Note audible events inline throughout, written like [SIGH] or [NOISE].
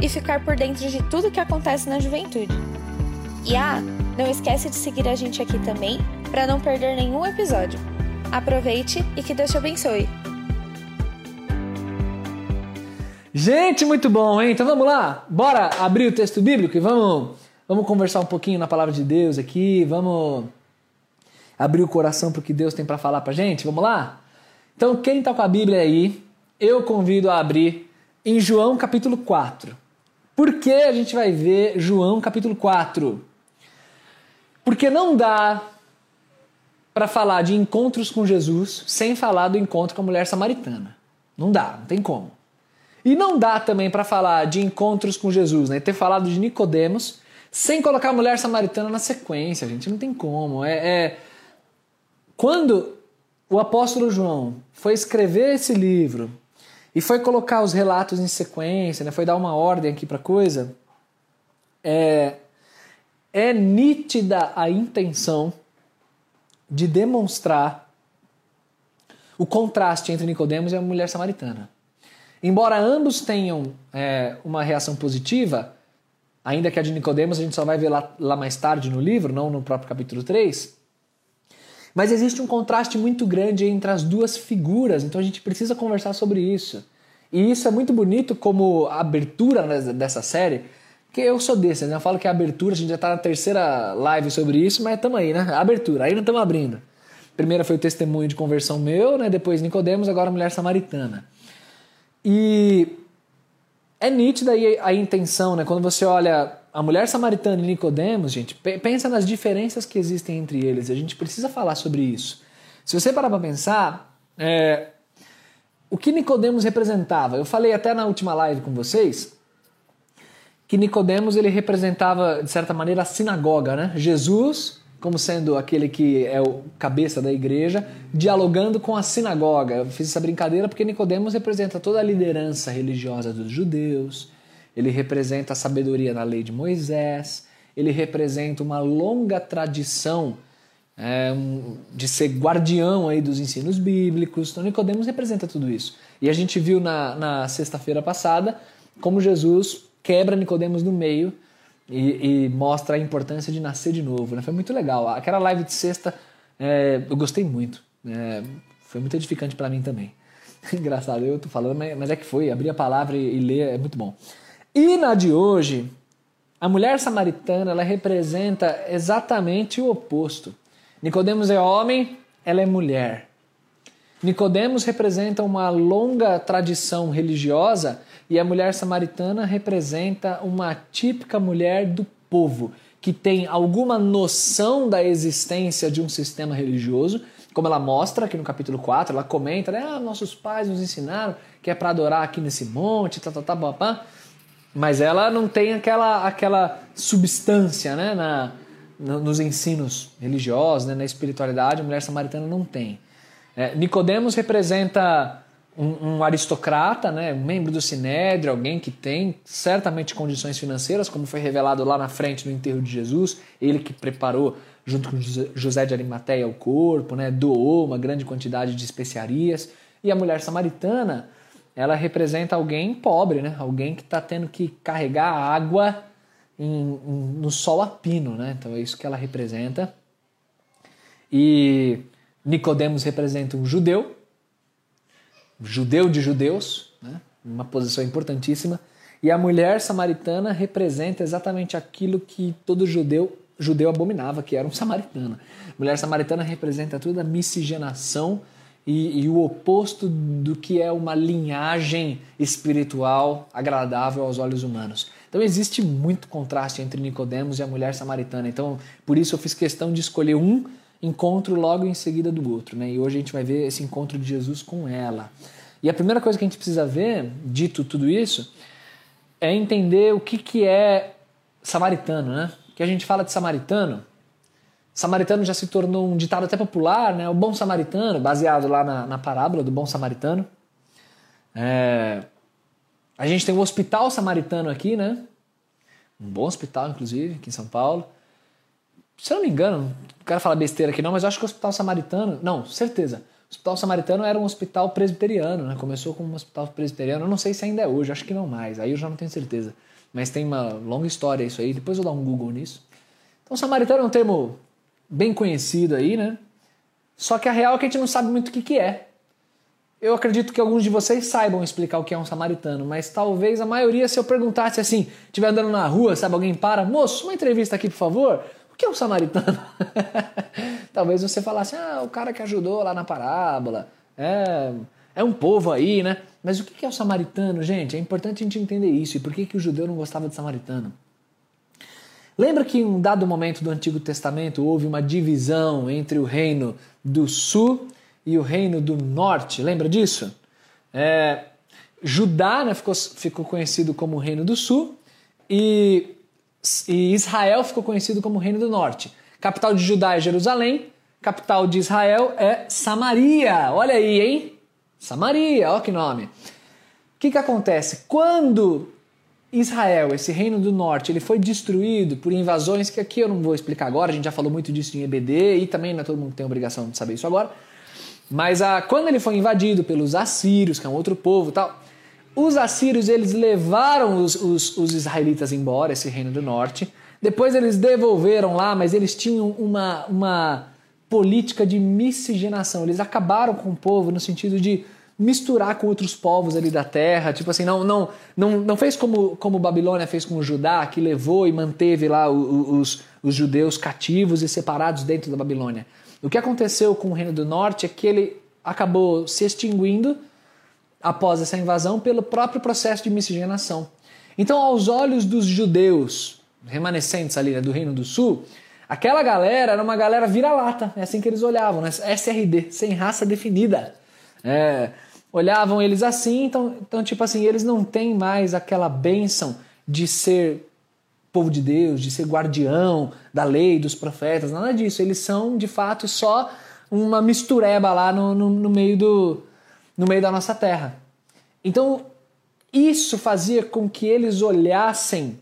e ficar por dentro de tudo que acontece na juventude. E ah, não esquece de seguir a gente aqui também para não perder nenhum episódio. Aproveite e que Deus te abençoe. Gente, muito bom, hein? Então vamos lá, bora abrir o texto bíblico e vamos, vamos conversar um pouquinho na palavra de Deus aqui, vamos abrir o coração para o que Deus tem para falar para gente, vamos lá? Então, quem está com a Bíblia aí, eu convido a abrir em João capítulo 4. Por que a gente vai ver João capítulo 4? Porque não dá para falar de encontros com Jesus sem falar do encontro com a mulher samaritana. Não dá, não tem como. E não dá também para falar de encontros com Jesus, né? Ter falado de Nicodemos sem colocar a mulher samaritana na sequência, gente, não tem como. É, é... quando o apóstolo João foi escrever esse livro, e foi colocar os relatos em sequência, né? foi dar uma ordem aqui para a coisa, é, é nítida a intenção de demonstrar o contraste entre Nicodemos e a mulher samaritana. Embora ambos tenham é, uma reação positiva, ainda que a de Nicodemos a gente só vai ver lá, lá mais tarde no livro, não no próprio capítulo 3, mas existe um contraste muito grande entre as duas figuras, então a gente precisa conversar sobre isso. E isso é muito bonito como abertura dessa série, que eu sou desse, né? Eu falo que a abertura, a gente já está na terceira live sobre isso, mas estamos aí, né? abertura, ainda estamos abrindo. Primeira foi o testemunho de conversão meu, né? Depois Nicodemos, agora mulher samaritana. E é nítida aí a intenção, né? Quando você olha a mulher samaritana e Nicodemos, gente, pensa nas diferenças que existem entre eles. A gente precisa falar sobre isso. Se você parar para pensar, é, o que Nicodemos representava? Eu falei até na última live com vocês que Nicodemos ele representava de certa maneira a sinagoga, né? Jesus como sendo aquele que é o cabeça da igreja, dialogando com a sinagoga. Eu fiz essa brincadeira porque Nicodemos representa toda a liderança religiosa dos judeus ele representa a sabedoria da lei de Moisés, ele representa uma longa tradição é, de ser guardião aí dos ensinos bíblicos. Então, Nicodemos representa tudo isso. E a gente viu na, na sexta-feira passada como Jesus quebra Nicodemos no meio e, e, mostra a importância de nascer de novo. Né? Foi muito legal. Aquela live de sexta é, eu gostei muito. É, foi muito edificante para mim também. [LAUGHS] Engraçado, eu tô falando, mas é que foi. Abrir a palavra e, e ler é muito bom. E na de hoje, a mulher samaritana ela representa exatamente o oposto. Nicodemos é homem, ela é mulher. Nicodemos representa uma longa tradição religiosa e a mulher samaritana representa uma típica mulher do povo, que tem alguma noção da existência de um sistema religioso, como ela mostra aqui no capítulo 4, ela comenta, né, ah, nossos pais nos ensinaram que é para adorar aqui nesse monte, tá, tá, tá, papá. Mas ela não tem aquela, aquela substância né, na, nos ensinos religiosos, né, na espiritualidade, a mulher samaritana não tem. É, Nicodemos representa um, um, aristocrata, né, um membro do Sinédrio, alguém que tem certamente condições financeiras, como foi revelado lá na frente no enterro de Jesus, ele que preparou junto com José de Arimateia o corpo, né, doou uma grande quantidade de especiarias, e a mulher samaritana ela representa alguém pobre, né? Alguém que está tendo que carregar água em, em, no sol a pino, né? Então é isso que ela representa. E Nicodemos representa um judeu, judeu de judeus, né? uma posição importantíssima. E a mulher samaritana representa exatamente aquilo que todo judeu judeu abominava, que era um samaritano. Mulher samaritana representa toda a miscigenação e, e, o oposto do que é uma linhagem espiritual agradável aos olhos humanos. Então existe muito contraste entre Nicodemos e a mulher samaritana. Então por isso eu fiz questão de escolher um encontro logo em seguida do outro, né? E hoje a gente vai ver esse encontro de Jesus com ela. E a primeira coisa que a gente precisa ver, dito tudo isso, é entender o que, que é samaritano, né? Que a gente fala de samaritano, samaritano já se tornou um ditado até popular, né? O bom samaritano, baseado lá na, na parábola do bom samaritano. É... A gente tem o hospital samaritano aqui, né? Um bom hospital, inclusive, aqui em São Paulo. Se eu não me engano, não quero falar besteira aqui não, mas eu acho que o hospital samaritano. Não, certeza. O hospital samaritano era um hospital presbiteriano, né? Começou como um hospital presbiteriano. Eu não sei se ainda é hoje, acho que não mais. Aí eu já não tenho certeza. Mas tem uma longa história isso aí. Depois eu dar um Google nisso. Então, samaritano é um termo bem conhecido aí, né? Só que a real é que a gente não sabe muito o que, que é. Eu acredito que alguns de vocês saibam explicar o que é um samaritano, mas talvez a maioria, se eu perguntasse assim, estiver andando na rua, sabe, alguém para, moço, uma entrevista aqui, por favor. O que é um samaritano? [LAUGHS] talvez você falasse, ah, o cara que ajudou lá na parábola, é, é um povo aí, né? Mas o que é o samaritano, gente? É importante a gente entender isso. E por que, que o judeu não gostava de samaritano? Lembra que em um dado momento do Antigo Testamento houve uma divisão entre o reino do sul e o reino do norte? Lembra disso? É, Judá né, ficou, ficou conhecido como o reino do sul e, e Israel ficou conhecido como o reino do norte. Capital de Judá é Jerusalém, capital de Israel é Samaria. Olha aí, hein? Samaria, olha que nome. O que, que acontece? Quando Israel, esse reino do norte, ele foi destruído por invasões que aqui eu não vou explicar agora, a gente já falou muito disso em EBD e também não é todo mundo tem obrigação de saber isso agora. Mas a, quando ele foi invadido pelos assírios, que é um outro povo tal, os assírios eles levaram os, os, os israelitas embora, esse reino do norte. Depois eles devolveram lá, mas eles tinham uma, uma política de miscigenação. Eles acabaram com o povo no sentido de misturar com outros povos ali da terra, tipo assim, não não não, não fez como, como Babilônia fez com o Judá, que levou e manteve lá os, os judeus cativos e separados dentro da Babilônia. O que aconteceu com o Reino do Norte é que ele acabou se extinguindo após essa invasão pelo próprio processo de miscigenação. Então, aos olhos dos judeus remanescentes ali né, do Reino do Sul, aquela galera era uma galera vira-lata, é assim que eles olhavam, né? SRD, sem raça definida. É, olhavam eles assim, então, então, tipo assim, eles não têm mais aquela bênção de ser povo de Deus, de ser guardião da lei, dos profetas, nada disso. Eles são, de fato, só uma mistureba lá no, no, no meio, do, no meio da nossa terra. Então, isso fazia com que eles olhassem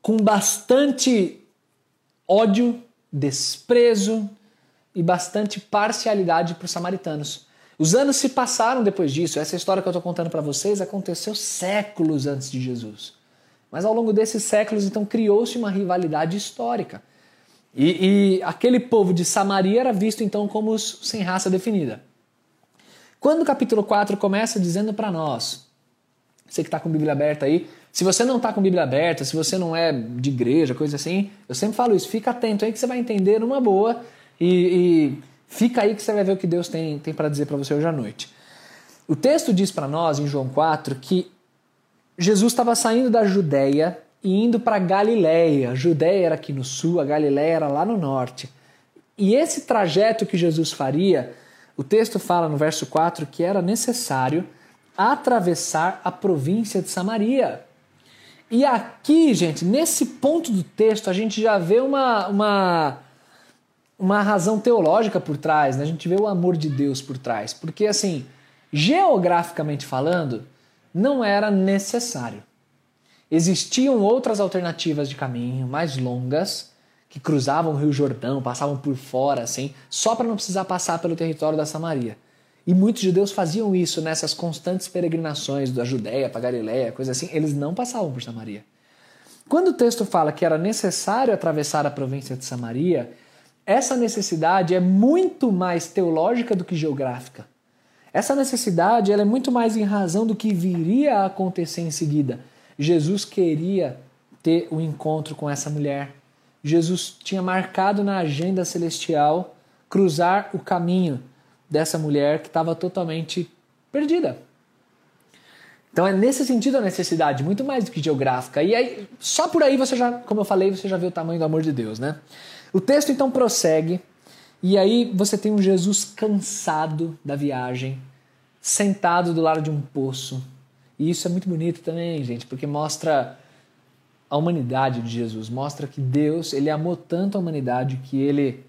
com bastante ódio, desprezo e bastante parcialidade para os samaritanos. Os anos se passaram depois disso. Essa história que eu estou contando para vocês aconteceu séculos antes de Jesus. Mas ao longo desses séculos, então, criou-se uma rivalidade histórica. E, e, aquele povo de Samaria era visto então como os sem raça definida. Quando o capítulo 4 começa dizendo para nós, você que está com a Bíblia aberta aí, se você não está com a Bíblia aberta, se você não é de igreja, coisa assim, eu sempre falo isso, fica atento aí que você vai entender numa boa e, e Fica aí que você vai ver o que Deus tem, tem para dizer para você hoje à noite. O texto diz para nós, em João 4, que Jesus estava saindo da Judéia e indo para Galiléia. A Judéia era aqui no sul, a Galiléia era lá no norte. E esse trajeto que Jesus faria, o texto fala no verso 4 que era necessário atravessar a província de Samaria. E aqui, gente, nesse ponto do texto, a gente já vê uma, uma uma razão teológica por trás, né? a gente vê o amor de Deus por trás. Porque, assim, geograficamente falando, não era necessário. Existiam outras alternativas de caminho mais longas que cruzavam o Rio Jordão, passavam por fora, assim, só para não precisar passar pelo território da Samaria. E muitos judeus faziam isso nessas constantes peregrinações da Judéia para Galiléia, coisa assim, eles não passavam por Samaria. Quando o texto fala que era necessário atravessar a província de Samaria, essa necessidade é muito mais teológica do que geográfica. Essa necessidade ela é muito mais em razão do que viria a acontecer em seguida. Jesus queria ter o um encontro com essa mulher. Jesus tinha marcado na agenda celestial cruzar o caminho dessa mulher que estava totalmente perdida. Então é nesse sentido a necessidade, muito mais do que geográfica. E aí, só por aí você já, como eu falei, você já vê o tamanho do amor de Deus, né? O texto então prossegue, e aí você tem um Jesus cansado da viagem, sentado do lado de um poço. E isso é muito bonito também, gente, porque mostra a humanidade de Jesus, mostra que Deus, ele amou tanto a humanidade que ele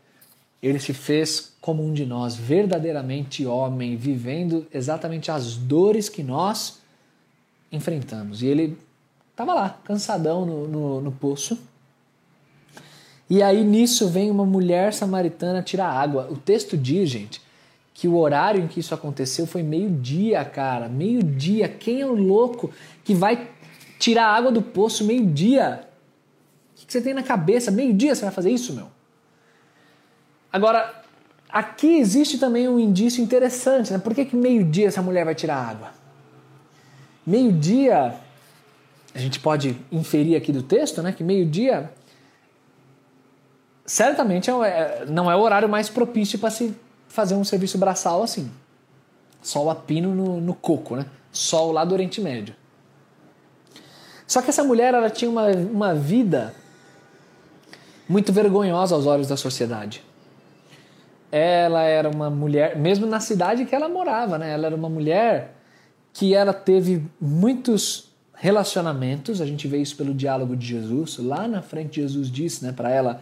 ele se fez como um de nós, verdadeiramente homem, vivendo exatamente as dores que nós enfrentamos. E ele estava lá, cansadão no, no, no, poço. E aí nisso vem uma mulher samaritana tirar água. O texto diz, gente, que o horário em que isso aconteceu foi meio-dia, cara. Meio-dia. Quem é o louco que vai tirar água do poço meio-dia? O que você tem na cabeça? Meio-dia você vai fazer isso, meu? Agora, aqui existe também um indício interessante, né? Por que, que meio-dia essa mulher vai tirar água? Meio-dia, a gente pode inferir aqui do texto, né? Que meio-dia certamente é, é, não é o horário mais propício para se fazer um serviço braçal assim. Sol a pino no, no coco, né? Sol lá do Oriente Médio. Só que essa mulher ela tinha uma, uma vida muito vergonhosa aos olhos da sociedade. Ela era uma mulher, mesmo na cidade que ela morava, né? Ela era uma mulher que ela teve muitos relacionamentos, a gente vê isso pelo diálogo de Jesus. Lá na frente Jesus disse, né, para ela,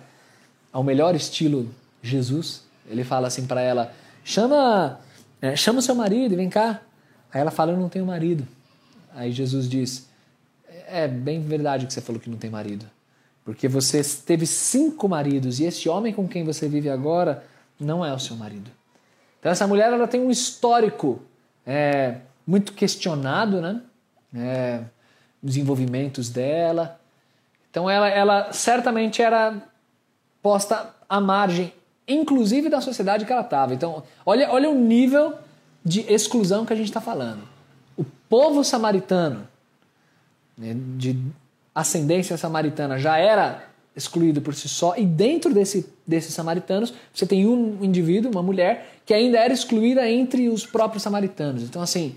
ao melhor estilo Jesus, ele fala assim para ela: "Chama, é, chama o seu marido e vem cá". Aí ela fala: "Eu não tenho marido". Aí Jesus diz: "É bem verdade que você falou que não tem marido, porque você teve cinco maridos e esse homem com quem você vive agora não é o seu marido. Então essa mulher ela tem um histórico é, muito questionado, né? É, desenvolvimentos dela. Então ela, ela certamente era posta à margem, inclusive da sociedade que ela estava. Então olha, olha o nível de exclusão que a gente está falando. O povo samaritano, né, de ascendência samaritana, já era excluído por si só, e dentro desse, desses samaritanos você tem um indivíduo, uma mulher, que ainda era excluída entre os próprios samaritanos. Então, assim,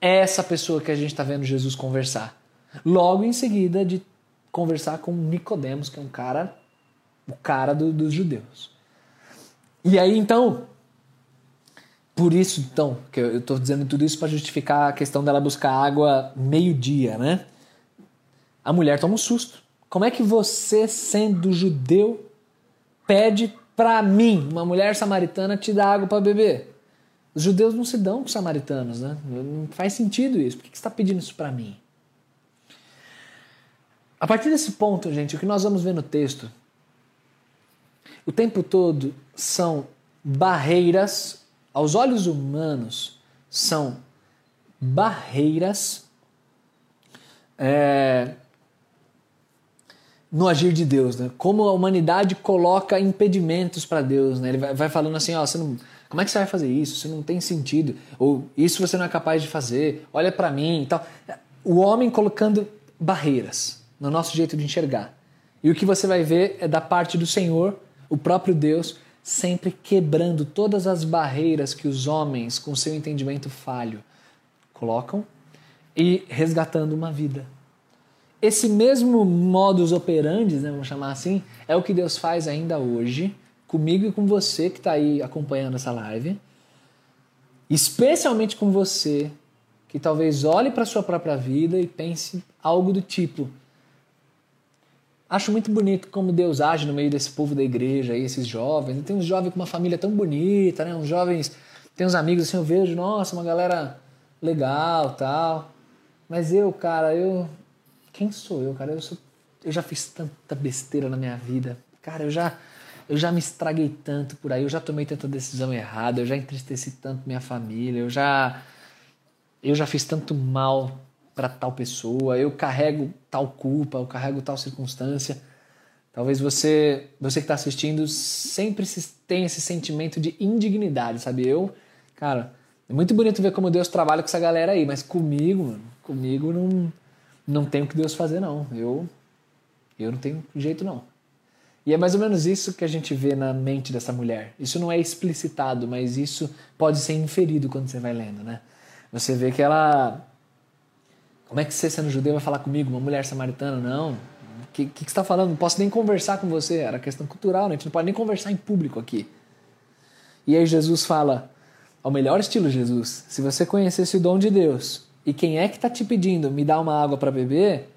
é essa pessoa que a gente está vendo Jesus conversar. Logo em seguida de conversar com Nicodemos, que é um cara, o cara do, dos judeus. E aí, então, por isso, então, que eu estou dizendo tudo isso para justificar a questão dela buscar água meio-dia, né? A mulher toma um susto como é que você, sendo judeu, pede para mim, uma mulher samaritana, te dar água para beber? Os judeus não se dão com os samaritanos, né? Não faz sentido isso. Por que você está pedindo isso para mim? A partir desse ponto, gente, o que nós vamos ver no texto, o tempo todo são barreiras, aos olhos humanos, são barreiras é, no agir de Deus, né? Como a humanidade coloca impedimentos para Deus, né? Ele vai, vai falando assim, ó, você não, como é que você vai fazer isso? Isso não tem sentido. Ou isso você não é capaz de fazer. Olha para mim e tal. O homem colocando barreiras no nosso jeito de enxergar. E o que você vai ver é da parte do Senhor, o próprio Deus, sempre quebrando todas as barreiras que os homens, com seu entendimento falho, colocam e resgatando uma vida esse mesmo modus operandi, né, vamos chamar assim, é o que Deus faz ainda hoje, comigo e com você que está aí acompanhando essa live. Especialmente com você que talvez olhe para sua própria vida e pense algo do tipo: Acho muito bonito como Deus age no meio desse povo da igreja, aí, esses jovens. Tem uns jovens com uma família tão bonita, né? Uns jovens, tem uns amigos assim, eu vejo, nossa, uma galera legal, tal. Mas eu, cara, eu quem sou eu, cara? Eu, sou, eu já fiz tanta besteira na minha vida. Cara, eu já, eu já me estraguei tanto por aí, eu já tomei tanta decisão errada, eu já entristeci tanto minha família, eu já, eu já fiz tanto mal para tal pessoa, eu carrego tal culpa, eu carrego tal circunstância. Talvez você, você que está assistindo, sempre tenha esse sentimento de indignidade, sabe? Eu, cara, é muito bonito ver como Deus trabalha com essa galera aí, mas comigo, mano, comigo não não tem o que Deus fazer, não. Eu, eu não tenho jeito, não. E é mais ou menos isso que a gente vê na mente dessa mulher. Isso não é explicitado, mas isso pode ser inferido quando você vai lendo, né? Você vê que ela. Como é que você, sendo judeu, vai falar comigo, uma mulher samaritana? Não. O que, que, que você está falando? Não posso nem conversar com você. Era questão cultural, né? A gente não pode nem conversar em público aqui. E aí Jesus fala, ao melhor estilo Jesus, se você conhecesse o dom de Deus e quem é que está te pedindo me dá uma água para beber,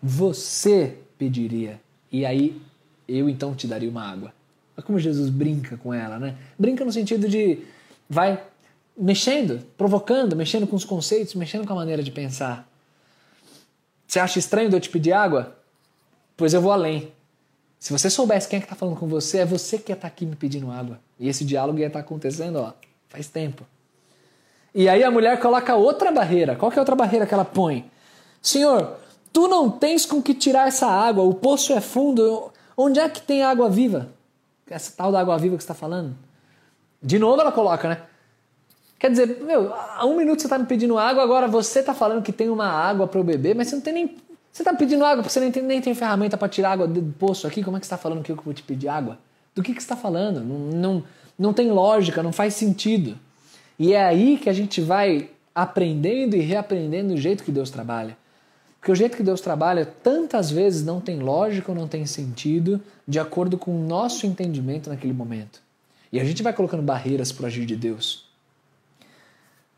você pediria. E aí eu então te daria uma água. Olha como Jesus brinca com ela, né? Brinca no sentido de vai mexendo, provocando, mexendo com os conceitos, mexendo com a maneira de pensar. Você acha estranho de eu te pedir água? Pois eu vou além. Se você soubesse quem é que está falando com você, é você que ia estar tá aqui me pedindo água. E esse diálogo ia estar tá acontecendo, ó, faz tempo. E aí a mulher coloca outra barreira. Qual que é a outra barreira que ela põe? Senhor, tu não tens com que tirar essa água, o poço é fundo. Onde é que tem água viva? Essa tal da água viva que está falando. De novo ela coloca, né? Quer dizer, meu, há um minuto você está me pedindo água, agora você está falando que tem uma água para eu beber, mas você não tem nem. Você está pedindo água porque você nem tem, nem tem ferramenta para tirar água do poço aqui. Como é que você está falando que eu vou te pedir água? Do que, que você está falando? Não, não, não tem lógica, não faz sentido. E é aí que a gente vai aprendendo e reaprendendo o jeito que Deus trabalha. Porque o jeito que Deus trabalha tantas vezes não tem lógica ou não tem sentido de acordo com o nosso entendimento naquele momento. E a gente vai colocando barreiras para o agir de Deus.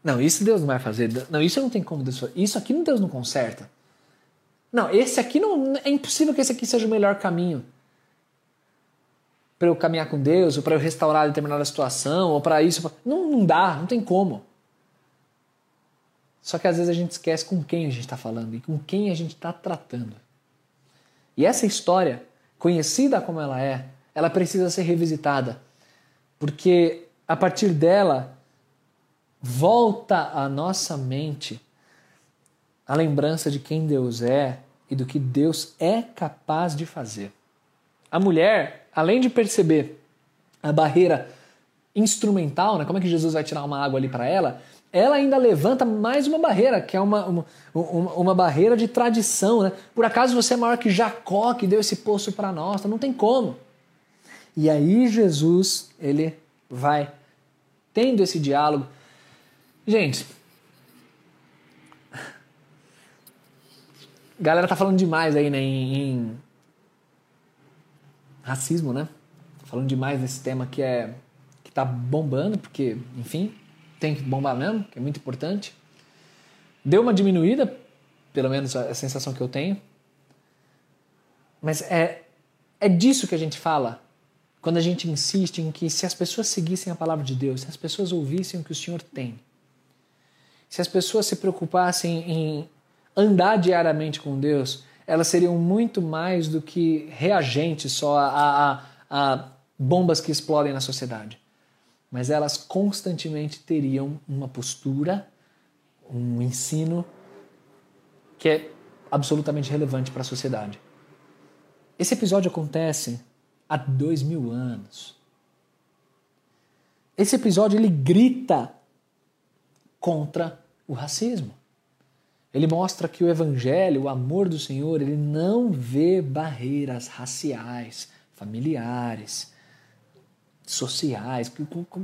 Não, isso Deus não vai fazer. Não, isso não tem como Deus fazer. Isso aqui Deus não conserta. Não, esse aqui não. É impossível que esse aqui seja o melhor caminho para eu caminhar com Deus, ou para eu restaurar determinada situação, ou para isso. Não, não dá, não tem como. Só que às vezes a gente esquece com quem a gente está falando e com quem a gente está tratando. E essa história, conhecida como ela é, ela precisa ser revisitada. Porque a partir dela volta à nossa mente a lembrança de quem Deus é e do que Deus é capaz de fazer. A mulher, além de perceber a barreira instrumental, né, como é que Jesus vai tirar uma água ali para ela, ela ainda levanta mais uma barreira, que é uma, uma, uma, uma, barreira de tradição. Né? Por acaso você é maior que Jacó, que deu esse poço para nós? Não tem como. E aí Jesus, ele vai tendo esse diálogo. Gente, galera tá falando demais aí né, em, racismo, né? Falando demais nesse tema que é que tá bombando, porque, enfim, tem que bombar mesmo, que é muito importante. Deu uma diminuída, pelo menos a sensação que eu tenho. Mas é, é disso que a gente fala quando a gente insiste em que se as pessoas seguissem a palavra de Deus, se as pessoas ouvissem o que o Senhor tem, se as pessoas se preocupassem em andar diariamente com Deus, elas seriam muito mais do que reagentes só a, a, a bombas que explodem na sociedade mas elas constantemente teriam uma postura, um ensino que é absolutamente relevante para a sociedade. Esse episódio acontece há dois mil anos. Esse episódio ele grita contra o racismo. Ele mostra que o evangelho, o amor do Senhor, ele não vê barreiras raciais, familiares, sociais,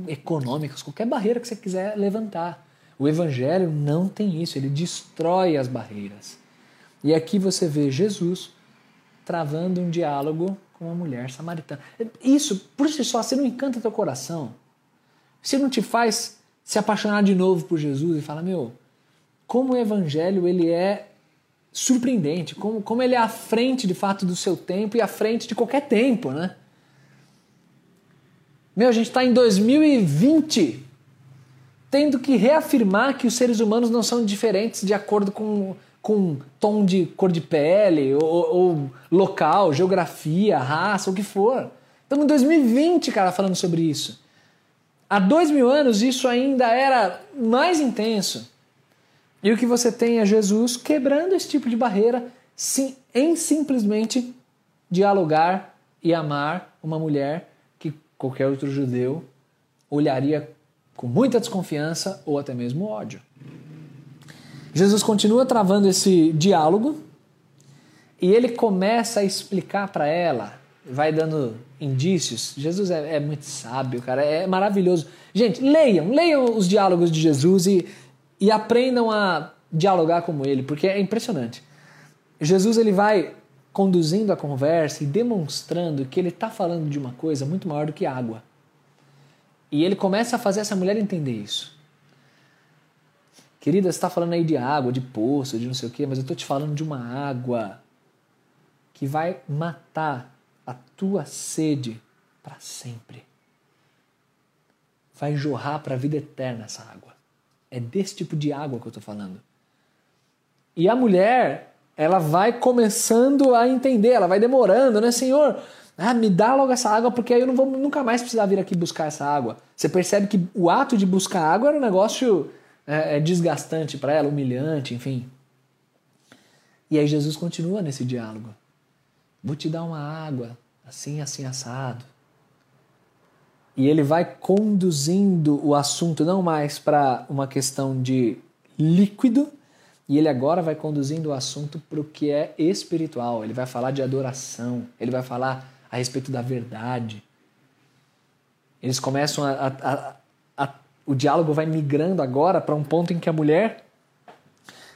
econômicas, qualquer barreira que você quiser levantar. O evangelho não tem isso, ele destrói as barreiras. E aqui você vê Jesus travando um diálogo com uma mulher samaritana. Isso, por si só, se não encanta teu coração, se não te faz se apaixonar de novo por Jesus e falar, meu, como o evangelho ele é surpreendente, como, como ele é à frente de fato do seu tempo e à frente de qualquer tempo, né? Meu, a gente está em 2020, tendo que reafirmar que os seres humanos não são diferentes de acordo com, com tom de cor de pele, ou, ou local, geografia, raça, o que for. Estamos em 2020, cara, falando sobre isso. Há dois mil anos isso ainda era mais intenso. E o que você tem é Jesus quebrando esse tipo de barreira sim, em simplesmente dialogar e amar uma mulher qualquer outro judeu olharia com muita desconfiança ou até mesmo ódio. Jesus continua travando esse diálogo e ele começa a explicar para ela, vai dando indícios. Jesus é, é, muito sábio, cara, é maravilhoso. Gente, leiam, leiam os diálogos de Jesus e, e aprendam a dialogar como ele, porque é impressionante. Jesus ele vai conduzindo a conversa e demonstrando que ele está falando de uma coisa muito maior do que água. E ele começa a fazer essa mulher entender isso. Querida, você está falando aí de água, de poço, de não sei o quê, mas eu estou te falando de uma água que vai matar a tua sede para sempre. Vai jorrar para a vida eterna essa água. É desse tipo de água que eu estou falando. E a mulher, ela vai começando a entender, ela vai demorando, né, Senhor? Ah, me dá logo essa água porque aí eu não vou nunca mais precisar vir aqui buscar essa água. Você percebe que o ato de buscar água era um negócio é, é desgastante para ela, humilhante, enfim. E aí Jesus continua nesse diálogo. Vou te dar uma água, assim, assim, assado. E ele vai conduzindo o assunto não mais para uma questão de líquido, e ele agora vai conduzindo o assunto para o que é espiritual. Ele vai falar de adoração, ele vai falar a respeito da verdade. Eles começam a. a, a, a o diálogo vai migrando agora para um ponto em que a mulher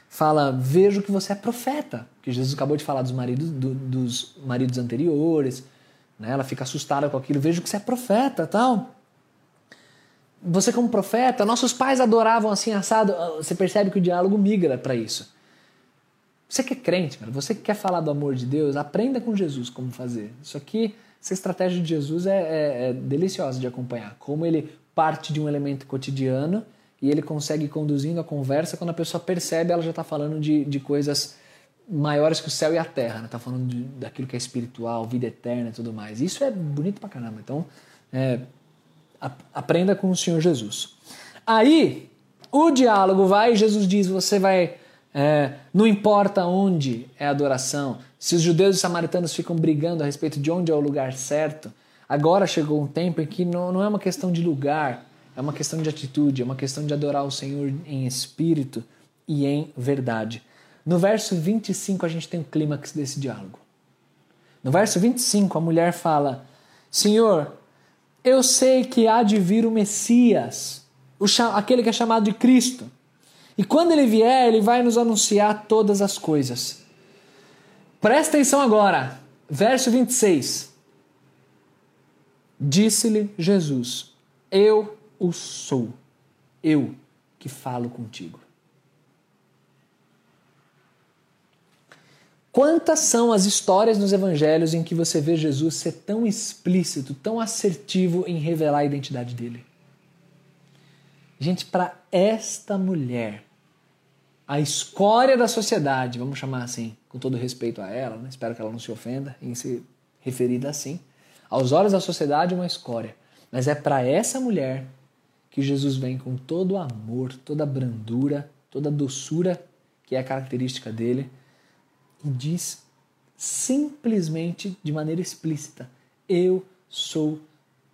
fala: Vejo que você é profeta. Que Jesus acabou de falar dos maridos, do, dos maridos anteriores. Né? Ela fica assustada com aquilo. Vejo que você é profeta tal. Você, como profeta, nossos pais adoravam assim assado. Você percebe que o diálogo migra para isso. Você que é crente, você que quer falar do amor de Deus, aprenda com Jesus como fazer. Isso aqui, essa estratégia de Jesus é, é, é deliciosa de acompanhar. Como ele parte de um elemento cotidiano e ele consegue ir conduzindo a conversa. Quando a pessoa percebe, ela já está falando de, de coisas maiores que o céu e a terra. Está né? Tá falando de, daquilo que é espiritual, vida eterna e tudo mais. Isso é bonito pra caramba. Então, é, a, aprenda com o Senhor Jesus. Aí, o diálogo vai, Jesus diz: você vai é, não importa onde é a adoração, se os judeus e os samaritanos ficam brigando a respeito de onde é o lugar certo, agora chegou um tempo em que não, não é uma questão de lugar, é uma questão de atitude, é uma questão de adorar o Senhor em espírito e em verdade. No verso 25 a gente tem o clímax desse diálogo. No verso 25 a mulher fala: Senhor, eu sei que há de vir o Messias, o, aquele que é chamado de Cristo. E quando ele vier, ele vai nos anunciar todas as coisas. Presta atenção agora, verso 26. Disse-lhe Jesus: Eu o sou, eu que falo contigo. Quantas são as histórias nos evangelhos em que você vê Jesus ser tão explícito, tão assertivo em revelar a identidade dele? Gente, para esta mulher, a escória da sociedade, vamos chamar assim, com todo respeito a ela, né? espero que ela não se ofenda em ser referida assim. Aos olhos da sociedade, uma escória. Mas é para essa mulher que Jesus vem com todo o amor, toda a brandura, toda a doçura que é a característica dele e diz simplesmente, de maneira explícita: Eu sou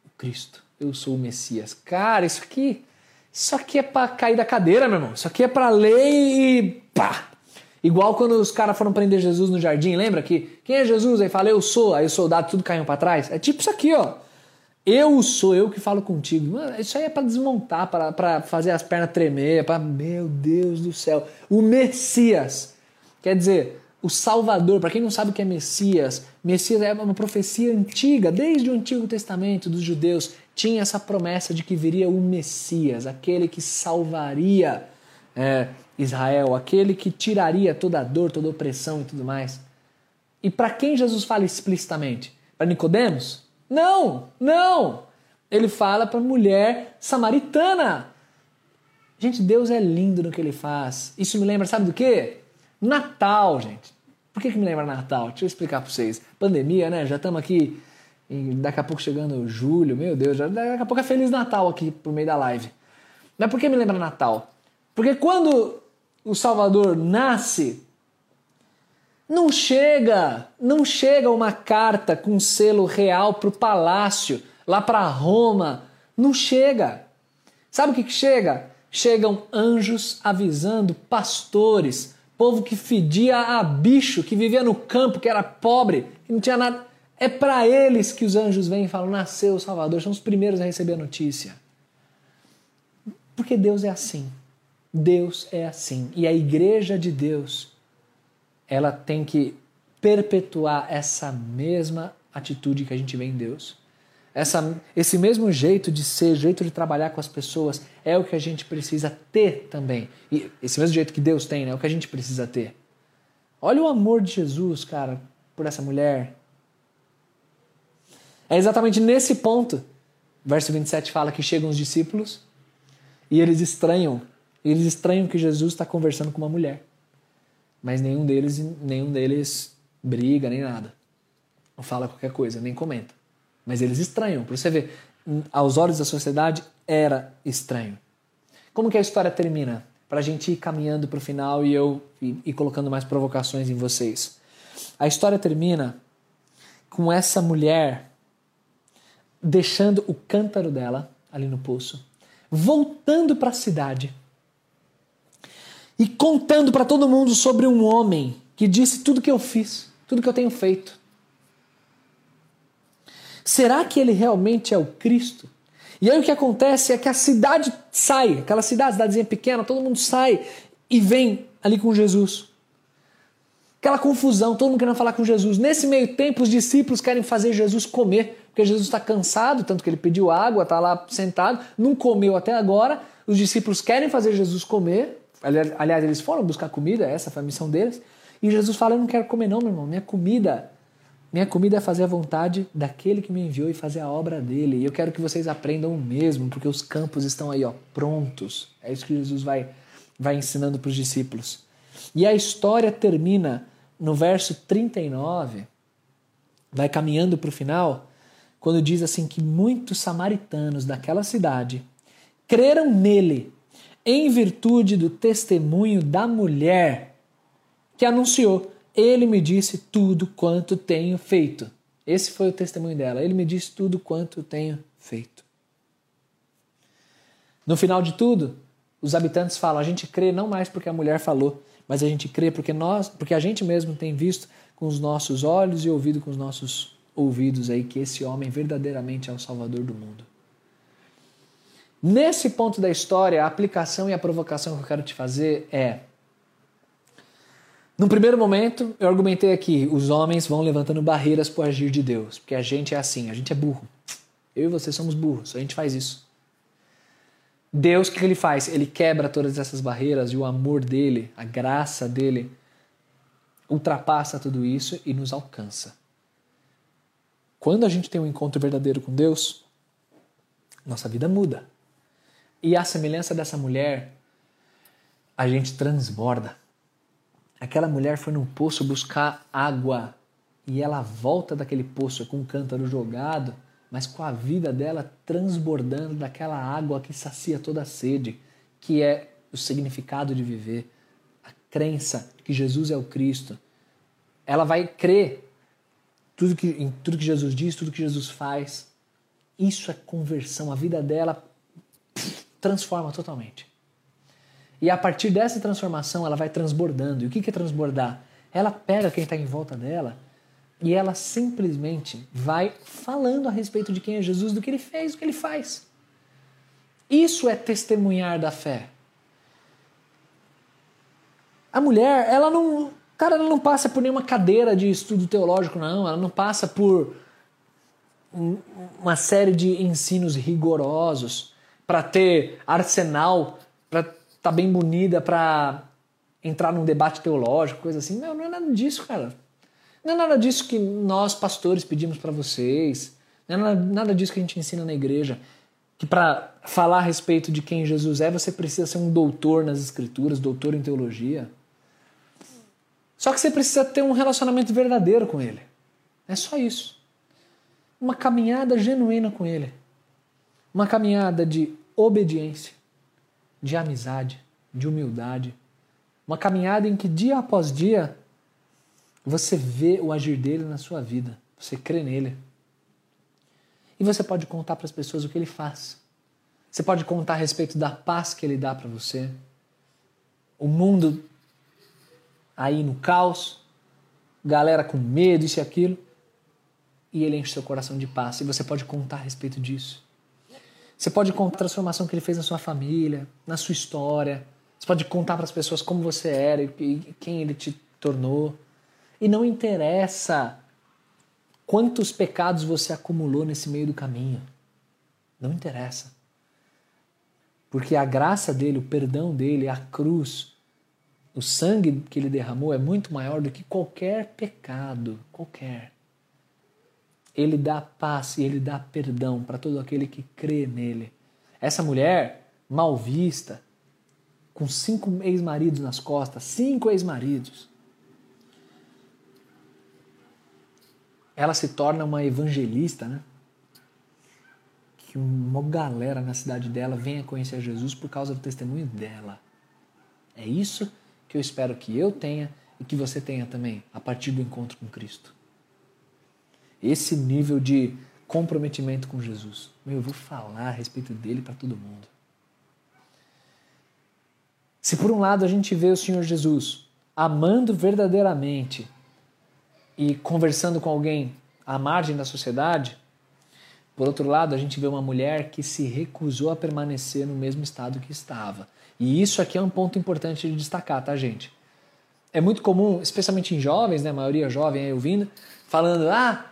o Cristo, eu sou o Messias. Cara, isso aqui isso aqui é para cair da cadeira, meu irmão. Isso aqui é para ler e pá. Igual quando os caras foram prender Jesus no jardim, lembra que quem é Jesus? Aí fala, eu sou, aí os soldados tudo caíram para trás. É tipo isso aqui, ó. Eu sou eu que falo contigo. Mano, isso aí é para desmontar, para fazer as pernas tremer, para meu Deus do céu. O Messias. Quer dizer, o Salvador, para quem não sabe o que é Messias, Messias é uma profecia antiga, desde o Antigo Testamento dos judeus tinha essa promessa de que viria o Messias, aquele que salvaria é, Israel, aquele que tiraria toda a dor, toda a opressão e tudo mais. E para quem Jesus fala explicitamente? Para Nicodemos? Não, não. Ele fala para mulher samaritana. Gente, Deus é lindo no que ele faz. Isso me lembra, sabe do quê? Natal, gente. Por que, que me lembra Natal? Deixa eu explicar para vocês. Pandemia, né? Já estamos aqui e daqui a pouco chegando julho, meu Deus, já, daqui a pouco é Feliz Natal aqui por meio da live. Mas por que me lembra Natal? Porque quando o Salvador nasce, não chega, não chega uma carta com selo real para o palácio, lá para Roma. Não chega. Sabe o que, que chega? Chegam anjos avisando pastores, povo que fedia a bicho, que vivia no campo, que era pobre, que não tinha nada é para eles que os anjos vêm e falam: nasceu o Salvador, são os primeiros a receber a notícia. Porque Deus é assim. Deus é assim. E a igreja de Deus, ela tem que perpetuar essa mesma atitude que a gente vê em Deus. essa, esse mesmo jeito de ser, jeito de trabalhar com as pessoas, é o que a gente precisa ter também. E esse mesmo jeito que Deus tem, né, é o que a gente precisa ter. Olha o amor de Jesus, cara, por essa mulher. É exatamente nesse ponto. Verso 27 fala que chegam os discípulos e eles estranham. Eles estranham que Jesus está conversando com uma mulher. Mas nenhum deles, nenhum deles briga nem nada. Não fala qualquer coisa, nem comenta. Mas eles estranham. Para você ver, aos olhos da sociedade era estranho. Como que a história termina? Para a gente ir caminhando para o final e eu ir, colocando mais provocações em vocês. A história termina com essa mulher deixando o cântaro dela ali no poço, voltando para a cidade e contando para todo mundo sobre um homem que disse tudo que eu fiz, tudo que eu tenho feito. Será que ele realmente é o Cristo? E aí o que acontece é que a cidade sai, aquela cidade, cidadezinha pequena, todo mundo sai e vem ali com Jesus. Aquela confusão, todo mundo querendo falar com Jesus. Nesse meio tempo, os discípulos querem fazer Jesus comer, porque Jesus está cansado, tanto que ele pediu água, está lá sentado, não comeu até agora. Os discípulos querem fazer Jesus comer. Aliás, eles foram buscar comida, essa foi a missão deles. E Jesus fala: Eu não quero comer, não, meu irmão. Minha comida minha comida é fazer a vontade daquele que me enviou e fazer a obra dele. E eu quero que vocês aprendam o mesmo, porque os campos estão aí, ó, prontos. É isso que Jesus vai, vai ensinando para os discípulos. E a história termina no verso 39, vai caminhando para o final, quando diz assim que muitos samaritanos daquela cidade creram nele em virtude do testemunho da mulher que anunciou ele me disse tudo quanto tenho feito. Esse foi o testemunho dela. Ele me disse tudo quanto tenho feito. No final de tudo, os habitantes falam: a gente crê não mais porque a mulher falou, mas a gente crê porque nós, porque a gente mesmo tem visto com os nossos olhos e ouvido com os nossos ouvidos aí que esse homem verdadeiramente é o Salvador do mundo. Nesse ponto da história, a aplicação e a provocação que eu quero te fazer é no primeiro momento, eu argumentei aqui, os homens vão levantando barreiras para o agir de Deus, porque a gente é assim, a gente é burro. Eu e você somos burros, a gente faz isso. Deus, o que ele faz? Ele quebra todas essas barreiras e o amor dele, a graça dele, ultrapassa tudo isso e nos alcança. Quando a gente tem um encontro verdadeiro com Deus, nossa vida muda. E a semelhança dessa mulher, a gente transborda. Aquela mulher foi num poço buscar água e ela volta daquele poço com um cântaro jogado, mas com a vida dela transbordando daquela água que sacia toda a sede, que é o significado de viver, a crença que Jesus é o Cristo. Ela vai crer tudo que, em tudo que Jesus diz, tudo que Jesus faz. Isso é conversão. A vida dela transforma totalmente. E a partir dessa transformação ela vai transbordando. E o que é transbordar? Ela pega quem está em volta dela e ela simplesmente vai falando a respeito de quem é Jesus, do que ele fez, do que ele faz. Isso é testemunhar da fé. A mulher, ela não, cara, ela não passa por nenhuma cadeira de estudo teológico, não. Ela não passa por uma série de ensinos rigorosos para ter arsenal, para tá bem bonita para entrar num debate teológico, coisa assim. Não, não é nada disso, cara. Não é nada disso que nós, pastores, pedimos para vocês. Não é nada, nada disso que a gente ensina na igreja. Que para falar a respeito de quem Jesus é, você precisa ser um doutor nas escrituras, doutor em teologia. Só que você precisa ter um relacionamento verdadeiro com Ele. É só isso. Uma caminhada genuína com Ele. Uma caminhada de obediência de amizade, de humildade. Uma caminhada em que dia após dia você vê o agir dele na sua vida, você crê nele. E você pode contar para as pessoas o que ele faz. Você pode contar a respeito da paz que ele dá para você. O mundo aí no caos, galera com medo, isso e aquilo. E ele enche seu coração de paz. E você pode contar a respeito disso. Você pode contar a transformação que ele fez na sua família, na sua história. Você pode contar para as pessoas como você era e quem ele te tornou. E não interessa quantos pecados você acumulou nesse meio do caminho. Não interessa. Porque a graça dele, o perdão dele, a cruz, o sangue que ele derramou é muito maior do que qualquer pecado, qualquer. Ele dá paz e ele dá perdão para todo aquele que crê nele. Essa mulher mal vista, com cinco ex-maridos nas costas, cinco ex-maridos, ela se torna uma evangelista, né? Que uma galera na cidade dela venha conhecer Jesus por causa do testemunho dela. É isso que eu espero que eu tenha e que você tenha também a partir do encontro com Cristo. Esse nível de comprometimento com Jesus. Meu, eu vou falar a respeito dele para todo mundo. Se por um lado a gente vê o Senhor Jesus amando verdadeiramente e conversando com alguém à margem da sociedade, por outro lado, a gente vê uma mulher que se recusou a permanecer no mesmo estado que estava. E isso aqui é um ponto importante de destacar, tá, gente? É muito comum, especialmente em jovens, né, a maioria jovem aí ouvindo, falando: ah,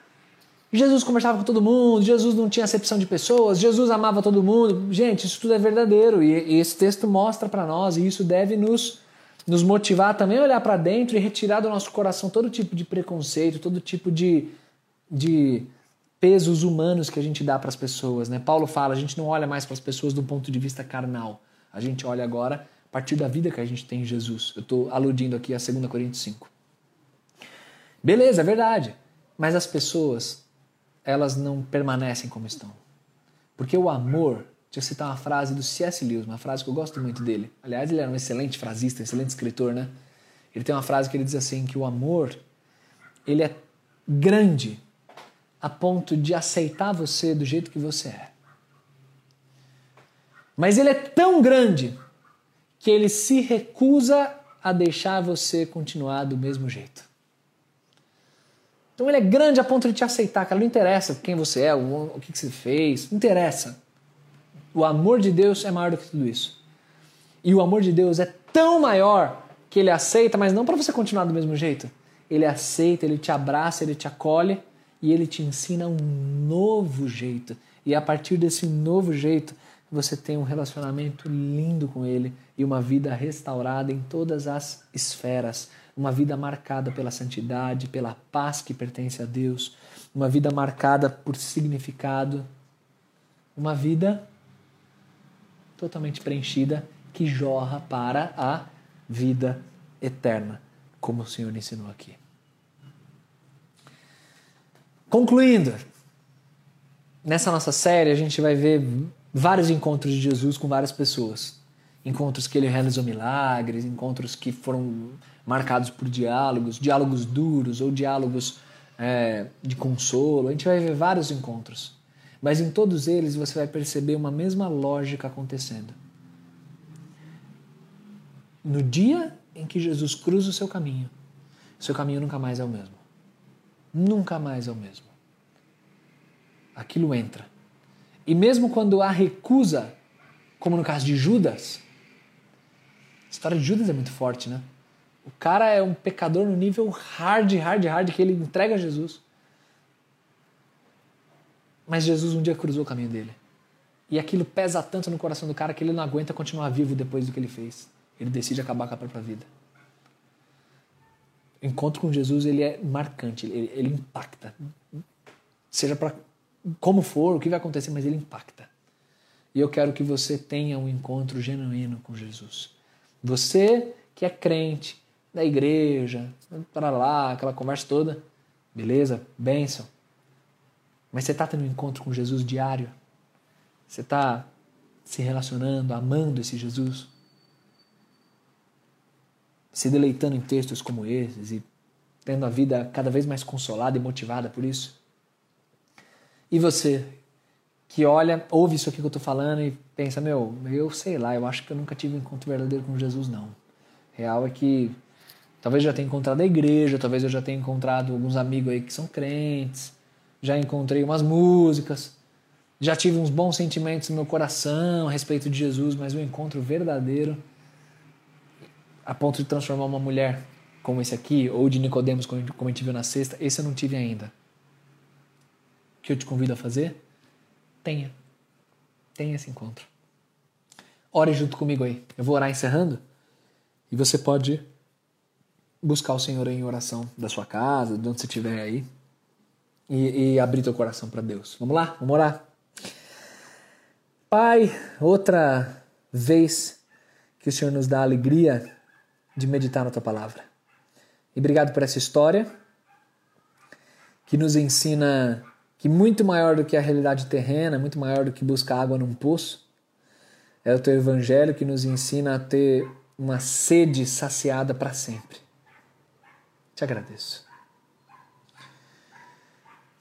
Jesus conversava com todo mundo, Jesus não tinha acepção de pessoas, Jesus amava todo mundo. Gente, isso tudo é verdadeiro e, esse texto mostra para nós e isso deve nos nos motivar também a olhar para dentro e retirar do nosso coração todo tipo de preconceito, todo tipo de, de pesos humanos que a gente dá para as pessoas. Né? Paulo fala, a gente não olha mais para as pessoas do ponto de vista carnal, a gente olha agora a partir da vida que a gente tem em Jesus. Eu estou aludindo aqui a 2 Coríntios 5. Beleza, é verdade. Mas as pessoas, elas não permanecem como estão. Porque o amor Deixa eu citar uma frase do C.S. Lewis, uma frase que eu gosto muito dele. Aliás, ele era um excelente frasista, um excelente escritor, né? Ele tem uma frase que ele diz assim que o amor ele é grande a ponto de aceitar você do jeito que você é. Mas ele é tão grande que ele se recusa a deixar você continuar do mesmo jeito. Então ele é grande a ponto de te aceitar, cara. Não interessa quem você é, o, que, você fez, não interessa. O amor de Deus é maior do que tudo isso. E o amor de Deus é tão maior que ele aceita, mas não para você continuar do mesmo jeito. Ele aceita, ele te abraça, ele te acolhe e ele te ensina um novo jeito. E a partir desse novo jeito, você tem um relacionamento lindo com ele e uma vida restaurada em todas as esferas. Uma vida marcada pela santidade, pela paz que pertence a Deus, uma vida marcada por significado, uma vida totalmente preenchida que jorra para a vida eterna, como o Senhor ensinou aqui. Concluindo, nessa nossa série a gente vai ver vários encontros de Jesus com várias pessoas. Encontros que ele realizou milagres, encontros que foram marcados por diálogos, diálogos duros ou diálogos é, de consolo. A gente vai ver vários encontros. Mas em todos eles você vai perceber uma mesma lógica acontecendo. No dia em que Jesus cruza o seu caminho, seu caminho nunca mais é o mesmo. Nunca mais é o mesmo. Aquilo entra. E mesmo quando há recusa, como no caso de Judas, a história de Judas é muito forte, né? O cara é um pecador no nível hard, hard, hard que ele entrega a Jesus. Mas Jesus um dia cruzou o caminho dele. E aquilo pesa tanto no coração do cara que ele não aguenta continuar vivo depois do que ele fez. Ele decide acabar com a própria vida. O encontro com Jesus ele é marcante, ele, ele impacta. Seja para como for, o que vai acontecer, mas ele impacta. E eu quero que você tenha um encontro genuíno com Jesus. Você que é crente da igreja, para lá, aquela conversa toda, beleza? Bênção. Mas você está tendo um encontro com Jesus diário? Você está se relacionando, amando esse Jesus? Se deleitando em textos como esses e tendo a vida cada vez mais consolada e motivada por isso? E você que olha, ouve isso aqui que eu estou falando e pensa, meu, eu sei lá, eu acho que eu nunca tive um encontro verdadeiro com Jesus, não. Real é que talvez eu já tenha encontrado a igreja, talvez eu já tenha encontrado alguns amigos aí que são crentes, já encontrei umas músicas, já tive uns bons sentimentos no meu coração a respeito de Jesus, mas o um encontro verdadeiro a ponto de transformar uma mulher como esse aqui, ou de Nicodemos, como a gente viu na sexta, esse eu não tive ainda. que eu te convido a fazer? Tenha. Tenha esse encontro. Ore junto comigo aí. Eu vou orar encerrando e você pode buscar o Senhor em oração da sua casa, de onde você estiver aí, e, e abrir teu coração para Deus. Vamos lá? Vamos orar? Pai, outra vez que o Senhor nos dá a alegria de meditar na tua palavra. E obrigado por essa história que nos ensina que muito maior do que a realidade terrena, muito maior do que buscar água num poço, é o teu evangelho que nos ensina a ter uma sede saciada para sempre. Te agradeço.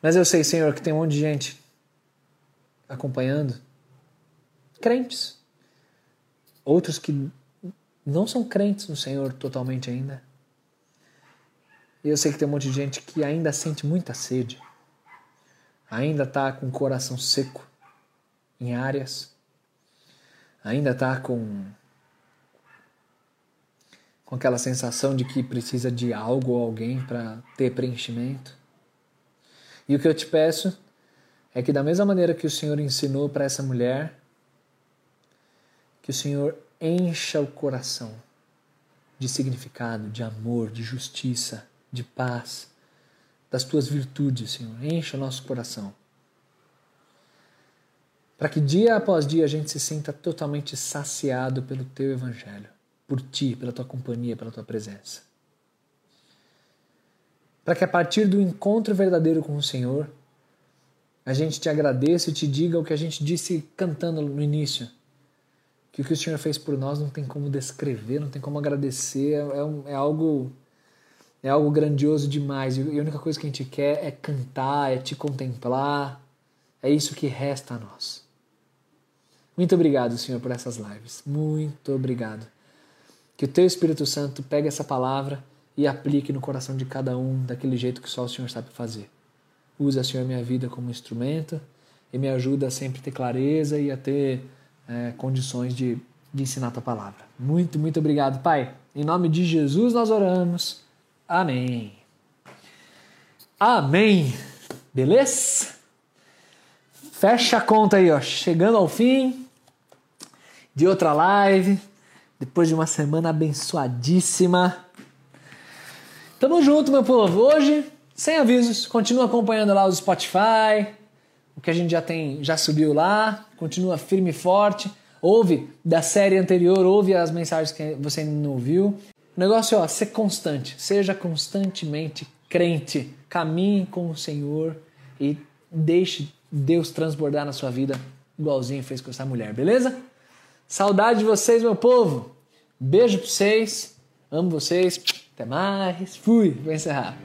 Mas eu sei, Senhor, que tem um monte de gente acompanhando, crentes, outros que não são crentes no Senhor totalmente ainda. E eu sei que tem um monte de gente que ainda sente muita sede, ainda está com o coração seco em áreas, ainda está com com aquela sensação de que precisa de algo ou alguém para ter preenchimento. E o que eu te peço é que, da mesma maneira que o Senhor ensinou para essa mulher, que o Senhor encha o coração de significado, de amor, de justiça, de paz, das tuas virtudes, Senhor. Encha o nosso coração. Para que dia após dia a gente se sinta totalmente saciado pelo teu evangelho por ti, pela tua companhia, pela tua presença. Para que a partir do encontro verdadeiro com o Senhor, a gente te agradeça e te diga o que a gente disse cantando no início. Que o que o Senhor fez por nós não tem como descrever, não tem como agradecer, é, um, é algo é algo grandioso demais. E a única coisa que a gente quer é cantar, é te contemplar. É isso que resta a nós. Muito obrigado, Senhor, por essas lives. Muito obrigado. Que o teu Espírito Santo pegue essa palavra e aplique no coração de cada um daquele jeito que só o Senhor sabe fazer. Usa, Senhor, minha vida como instrumento e me ajuda a sempre ter clareza e a ter é, condições de, de ensinar a tua palavra. Muito, muito obrigado, Pai. Em nome de Jesus nós oramos. Amém. Amém. Beleza? Fecha a conta aí, ó. Chegando ao fim de outra live depois de uma semana abençoadíssima. Tamo junto, meu povo. Hoje, sem avisos, continua acompanhando lá o Spotify, o que a gente já tem, já subiu lá, continua firme e forte. Ouve da série anterior, ouve as mensagens que você ainda não ouviu. O negócio é ó, ser constante, seja constantemente crente, caminhe com o Senhor e deixe Deus transbordar na sua vida, igualzinho fez com essa mulher, beleza? Saudade de vocês, meu povo. Beijo pra vocês. Amo vocês. Até mais. Fui. Vou encerrar.